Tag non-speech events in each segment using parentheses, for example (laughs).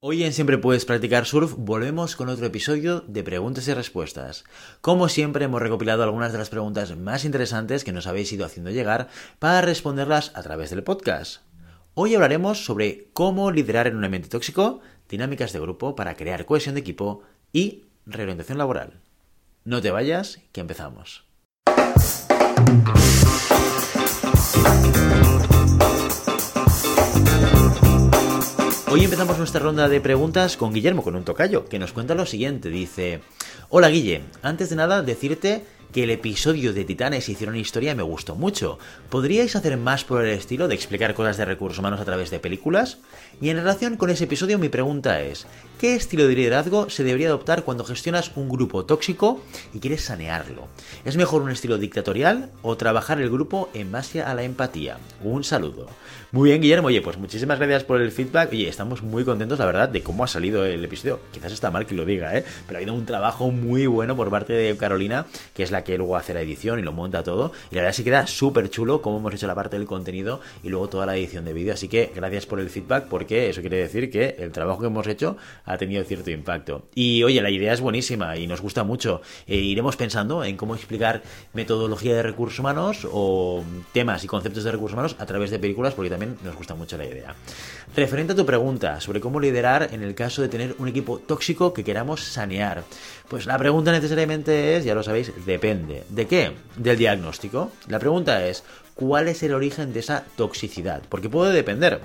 Hoy en Siempre Puedes Practicar Surf volvemos con otro episodio de preguntas y respuestas. Como siempre hemos recopilado algunas de las preguntas más interesantes que nos habéis ido haciendo llegar para responderlas a través del podcast. Hoy hablaremos sobre cómo liderar en un ambiente tóxico, dinámicas de grupo para crear cohesión de equipo y reorientación laboral. No te vayas, que empezamos. Hoy empezamos nuestra ronda de preguntas con Guillermo, con un tocayo, que nos cuenta lo siguiente. Dice, hola Guille, antes de nada decirte que el episodio de Titanes hicieron historia me gustó mucho. ¿Podríais hacer más por el estilo de explicar cosas de recursos humanos a través de películas? Y en relación con ese episodio mi pregunta es, ¿qué estilo de liderazgo se debería adoptar cuando gestionas un grupo tóxico y quieres sanearlo? ¿Es mejor un estilo dictatorial o trabajar el grupo en base a la empatía? Un saludo. Muy bien, Guillermo. Oye, pues muchísimas gracias por el feedback. Oye, estamos muy contentos, la verdad, de cómo ha salido el episodio. Quizás está mal que lo diga, ¿eh? Pero ha habido un trabajo muy bueno por parte de Carolina, que es la que luego hace la edición y lo monta todo. Y la verdad que queda súper chulo cómo hemos hecho la parte del contenido y luego toda la edición de vídeo. Así que gracias por el feedback, porque eso quiere decir que el trabajo que hemos hecho ha tenido cierto impacto. Y oye, la idea es buenísima y nos gusta mucho. E iremos pensando en cómo explicar metodología de recursos humanos o temas y conceptos de recursos humanos a través de películas, porque también nos gusta mucho la idea. Referente a tu pregunta sobre cómo liderar en el caso de tener un equipo tóxico que queramos sanear, pues la pregunta necesariamente es, ya lo sabéis, depende. ¿De qué? Del diagnóstico. La pregunta es, ¿cuál es el origen de esa toxicidad? Porque puede depender.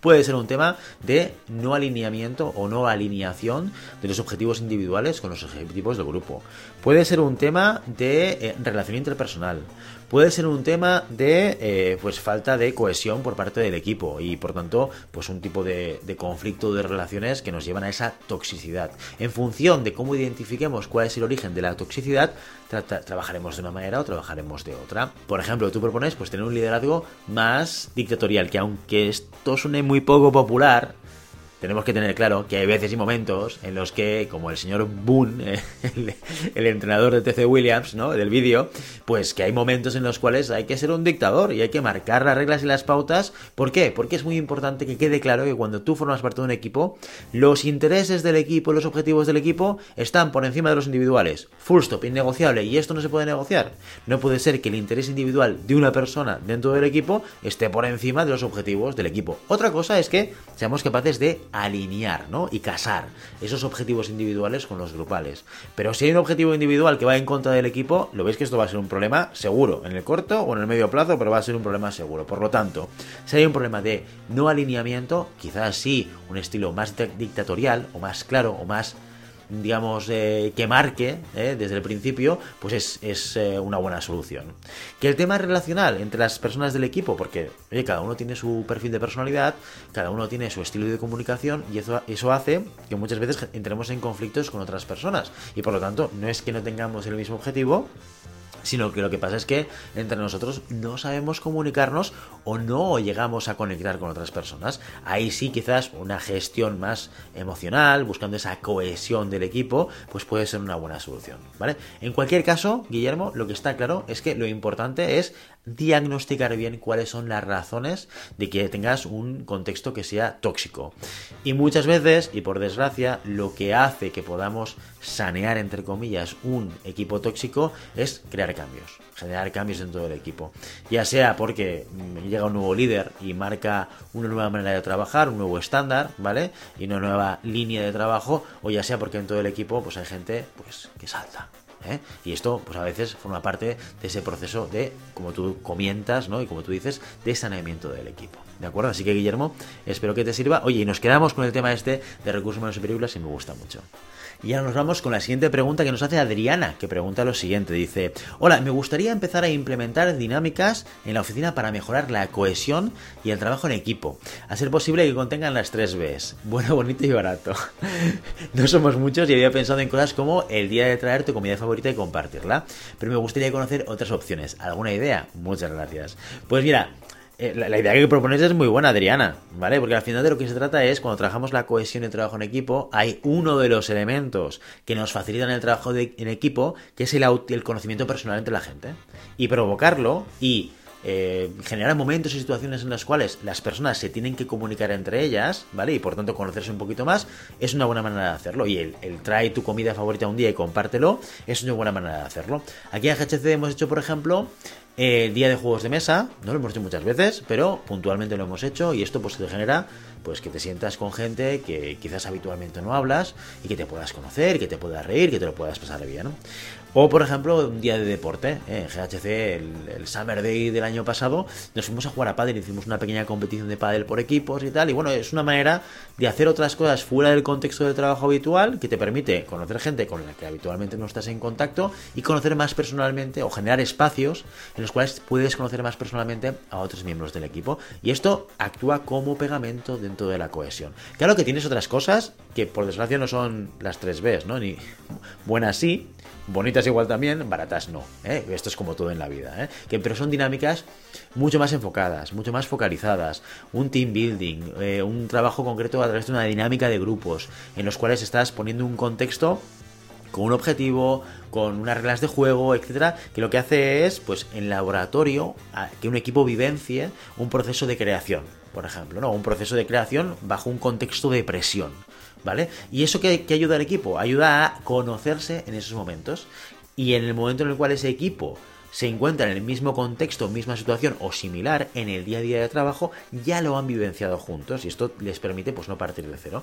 Puede ser un tema de no alineamiento o no alineación de los objetivos individuales con los objetivos del grupo. Puede ser un tema de eh, relación interpersonal. Puede ser un tema de eh, pues falta de cohesión por parte del equipo y por tanto pues un tipo de, conflicto de relaciones que nos llevan a esa toxicidad. En función de cómo identifiquemos cuál es el origen de la toxicidad, trabajaremos de una manera o trabajaremos de otra. Por ejemplo, tú propones pues tener un liderazgo más dictatorial, que aunque esto suene muy poco popular, tenemos que tener claro que hay veces y momentos en los que, como el señor Boone, (laughs) el, entrenador de TC Williams, ¿no? Del vídeo, pues que hay momentos en los cuales hay que ser un dictador y hay que marcar las reglas y las pautas. ¿Por qué? Porque es muy importante que quede claro que cuando tú formas parte de un equipo, los intereses del equipo, los objetivos del equipo están por encima de los individuales. Full stop, innegociable. Y esto no se puede negociar. No puede ser que el interés individual de una persona dentro del equipo esté por encima de los objetivos del equipo. Otra cosa es que seamos capaces de alinear ¿no? y casar esos objetivos individuales con los grupales. Pero si hay un objetivo individual que va en contra del equipo, lo veis que esto va a ser un problema seguro, en el corto o en el medio plazo, pero va a ser un problema seguro. Por lo tanto, si hay un problema de no alineamiento, quizás sí un estilo más dictatorial o más claro o más digamos, eh, que marque eh, desde el principio, pues es, eh, una buena solución. Que el tema relacional entre las personas del equipo, porque cada uno tiene su perfil de personalidad, cada uno tiene su estilo de comunicación y eso, eso hace que muchas veces entremos en conflictos con otras personas. Y por lo tanto, no es que no tengamos el mismo objetivo, sino que lo que pasa es que entre nosotros no sabemos comunicarnos o no llegamos a conectar con otras personas. Ahí sí quizás una gestión más emocional, buscando esa cohesión del equipo, pues puede ser una buena solución, ¿vale? En cualquier caso, Guillermo, lo que está claro es que lo importante es diagnosticar bien cuáles son las razones de que tengas un contexto que sea tóxico. Y muchas veces, y por desgracia, lo que hace que podamos sanear, entre comillas, un equipo tóxico es crear cambios, generar cambios en todo el equipo. Ya sea porque llega un nuevo líder y marca una nueva manera de trabajar, un nuevo estándar, ¿vale? Y una nueva línea de trabajo, o ya sea porque en todo el equipo pues hay gente pues que salta, ¿eh? Y esto, pues a veces forma parte de ese proceso de, como tú comentas, ¿no? Y como tú dices, de saneamiento del equipo. ¿De acuerdo? Así que, Guillermo, espero que te sirva. Oye, y nos quedamos con el tema este de recursos humanos y películas y me gusta mucho. Y ahora nos vamos con la siguiente pregunta que nos hace Adriana, que pregunta lo siguiente. Dice, hola, me gustaría empezar a implementar dinámicas en la oficina para mejorar la cohesión y el trabajo en equipo. A ser posible que contengan las tres Bs. Bueno, (laughs) bonito y barato. no somos muchos y había pensado en cosas como el día de traer tu comida favorita y compartirla. Pero me gustaría conocer otras opciones. ¿Alguna idea? Muchas gracias. Pues mira, eh, la, idea que propones es muy buena, Adriana, ¿vale? Porque al final de lo que se trata es, cuando trabajamos la cohesión y el trabajo en equipo, hay uno de los elementos que nos facilitan el trabajo en equipo, que es el, el conocimiento personal entre la gente. Y provocarlo y eh, generar momentos y situaciones en las cuales las personas se tienen que comunicar entre ellas, ¿vale? Y por tanto conocerse un poquito más, es una buena manera de hacerlo. Y el, trae tu comida favorita un día y compártelo, es una buena manera de hacerlo. Aquí en GHC hemos hecho, por ejemplo, el día de juegos de mesa, no lo hemos hecho muchas veces, pero puntualmente lo hemos hecho y esto pues te genera pues que te sientas con gente que quizás habitualmente no hablas y que te puedas conocer, que te puedas reír, que te lo puedas pasar bien. ¿no? O, por ejemplo, un día de deporte. ¿eh? En GHC, el, Summer Day del año pasado, nos fuimos a jugar a pádel. Hicimos una pequeña competición de pádel por equipos y tal. Y bueno, es una manera de hacer otras cosas fuera del contexto de trabajo habitual que te permite conocer gente con la que habitualmente no estás en contacto y conocer más personalmente o generar espacios los cuales puedes conocer más personalmente a otros miembros del equipo. Y esto actúa como pegamento dentro de la cohesión. Claro que tienes otras cosas que por desgracia no son las tres Bs, ¿no? Ni (laughs) buenas sí, Bonitas igual también, baratas no. ¿eh? Esto es como todo en la vida. ¿eh? Que, pero son dinámicas mucho más enfocadas, mucho más focalizadas. Un team building, eh, un trabajo concreto a través de una dinámica de grupos en los cuales estás poniendo un contexto con un objetivo, con unas reglas de juego, etcétera, que lo que hace es, pues, en laboratorio, que un equipo vivencie un proceso de creación, por ejemplo, ¿no? Un proceso de creación bajo un contexto de presión. ¿vale? ¿Y eso que, ayuda al equipo? Ayuda a conocerse en esos momentos. Y en el momento en el cual ese equipo se encuentran en el mismo contexto, misma situación o similar en el día a día de trabajo, ya lo han vivenciado juntos y esto les permite pues no partir de cero.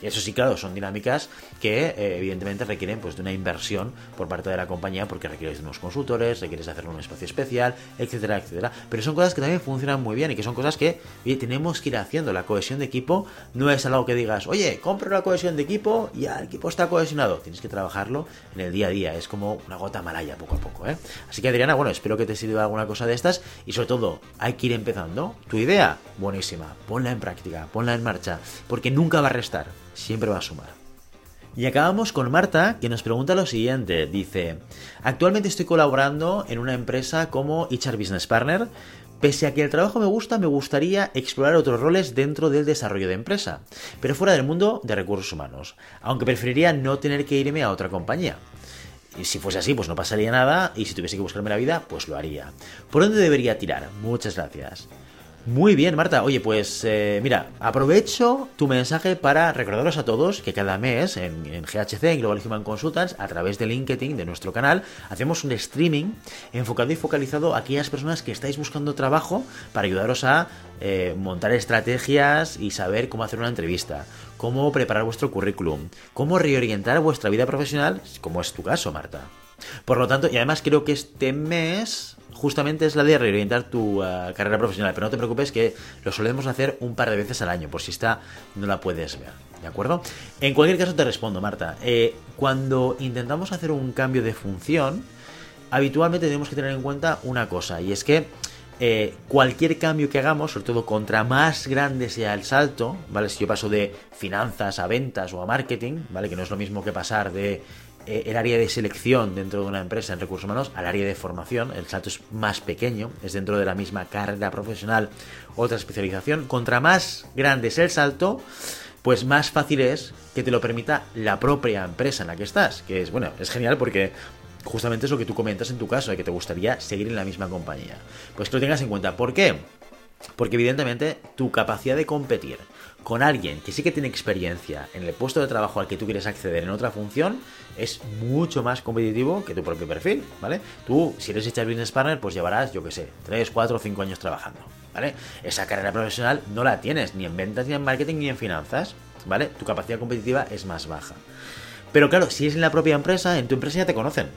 Eso sí, claro, son dinámicas que eh, evidentemente requieren pues de una inversión por parte de la compañía porque requieres de unos consultores, requieres hacer un espacio especial, etcétera, etcétera. Pero son cosas que también funcionan muy bien y que son cosas que tenemos que ir haciendo. La cohesión de equipo no es algo que digas, oye, compro la cohesión de equipo y el equipo está cohesionado. Tienes que trabajarlo en el día a día. Es como una gota malaya poco a poco. ¿eh? Así que Adriana, bueno, espero que te sirva alguna cosa de estas y sobre todo hay que ir empezando. Tu idea, buenísima, ponla en práctica, ponla en marcha, porque nunca va a restar, siempre va a sumar. Y acabamos con Marta, que nos pregunta lo siguiente. Dice, actualmente estoy colaborando en una empresa como HR Business Partner. Pese a que el trabajo me gusta, me gustaría explorar otros roles dentro del desarrollo de empresa, pero fuera del mundo de recursos humanos, aunque preferiría no tener que irme a otra compañía. Y si fuese así, pues no pasaría nada. Y si tuviese que buscarme la vida, pues lo haría. ¿Por dónde debería tirar? Muchas gracias. Muy bien, Marta. Oye, pues eh, mira, aprovecho tu mensaje para recordaros a todos que cada mes en, GHC, en Global Human Consultants, a través de LinkedIn, de nuestro canal, hacemos un streaming enfocado y focalizado a aquellas personas que estáis buscando trabajo para ayudaros a eh, montar estrategias y saber cómo hacer una entrevista, cómo preparar vuestro currículum, cómo reorientar vuestra vida profesional, como es tu caso, Marta. Por lo tanto, y además creo que este mes justamente es la de reorientar tu uh, carrera profesional. Pero no te preocupes que lo solemos hacer un par de veces al año, por si está no la puedes ver. ¿De acuerdo? En cualquier caso te respondo, Marta. Eh, cuando intentamos hacer un cambio de función, habitualmente tenemos que tener en cuenta una cosa, y es que eh, cualquier cambio que hagamos, sobre todo contra más grande sea el salto, ¿vale? Si yo paso de finanzas a ventas o a marketing, ¿vale? Que no es lo mismo que pasar de eh, el área de selección dentro de una empresa en recursos humanos al área de formación. El salto es más pequeño, es dentro de la misma carrera profesional, otra especialización. Contra más grande es el salto, pues más fácil es que te lo permita la propia empresa en la que estás. Que es, bueno, es genial porque justamente es lo que tú comentas en tu caso, de que te gustaría seguir en la misma compañía. Pues que lo tengas en cuenta. ¿Por qué? Porque evidentemente tu capacidad de competir con alguien que sí que tiene experiencia en el puesto de trabajo al que tú quieres acceder en otra función es mucho más competitivo que tu propio perfil, ¿vale? Tú, si eres HR Business Partner, pues llevarás, yo qué sé, 3, 4 o 5 años trabajando, ¿vale? Esa carrera profesional no la tienes ni en ventas, ni en marketing, ni en finanzas, ¿vale? Tu capacidad competitiva es más baja. Pero claro, si es en la propia empresa, en tu empresa ya te conocen,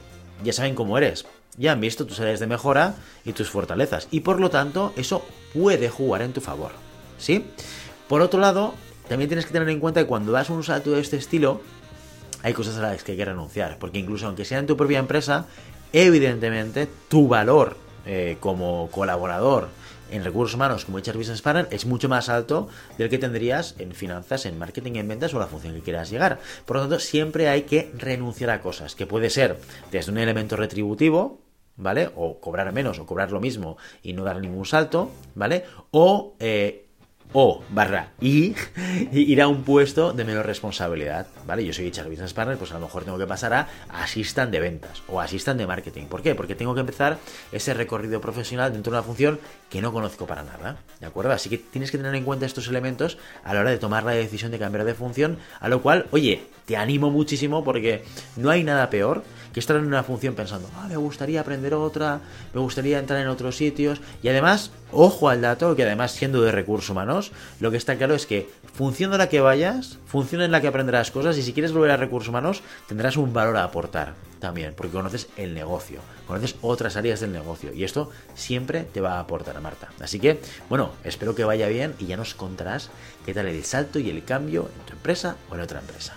ya saben cómo eres, ya han visto tus áreas de mejora y tus fortalezas, y por lo tanto, eso puede jugar en tu favor, ¿sí? Por otro lado, también tienes que tener en cuenta que cuando das un salto de este estilo, hay cosas a las que hay que renunciar, porque incluso aunque sea en tu propia empresa, evidentemente tu valor eh, como colaborador en recursos humanos como HR Business Partner es mucho más alto del que tendrías en finanzas, en marketing, en ventas o la función que quieras llegar. Por lo tanto, siempre hay que renunciar a cosas, que puede ser desde un elemento retributivo, ¿vale? O cobrar menos o cobrar lo mismo y no dar ningún salto, ¿vale? O eh, o barra (laughs) y ir a un puesto de menor responsabilidad, ¿vale? Yo soy HR Business Partner, pues a lo mejor tengo que pasar a asistan de ventas o asistan de marketing. ¿Por qué? Porque tengo que empezar ese recorrido profesional dentro de una función que no conozco para nada, ¿de acuerdo? Así que tienes que tener en cuenta estos elementos a la hora de tomar la decisión de cambiar de función, a lo cual, oye, te animo muchísimo porque no hay nada peor que estar en una función pensando, ah, me gustaría aprender otra, me gustaría entrar en otros sitios. Y además, ojo al dato, que además siendo de recursos humanos, lo que está claro es que función de la que vayas, función en la que aprenderás cosas, y si quieres volver a recursos humanos, tendrás un valor a aportar también, porque conoces el negocio, conoces otras áreas del negocio, y esto siempre te va a aportar a Marta. Así que, bueno, espero que vaya bien y ya nos contarás qué tal el salto y el cambio en tu empresa o en otra empresa.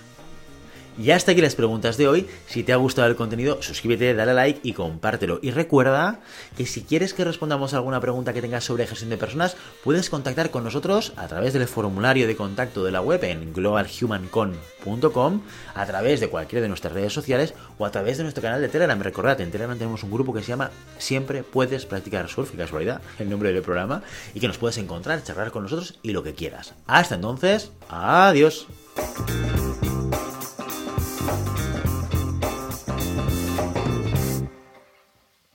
Y hasta aquí las preguntas de hoy. Si te ha gustado el contenido, suscríbete, dale like y compártelo. Y recuerda que si quieres que respondamos a alguna pregunta que tengas sobre gestión de personas, puedes contactar con nosotros a través del formulario de contacto de la web en globalhumancon.com, a través de cualquiera de nuestras redes sociales o a través de nuestro canal de Telegram. Recordad, en Telegram tenemos un grupo que se llama Siempre puedes practicar surf, y casualidad, el nombre del programa, y que nos puedes encontrar, charlar con nosotros y lo que quieras. Hasta entonces, adiós.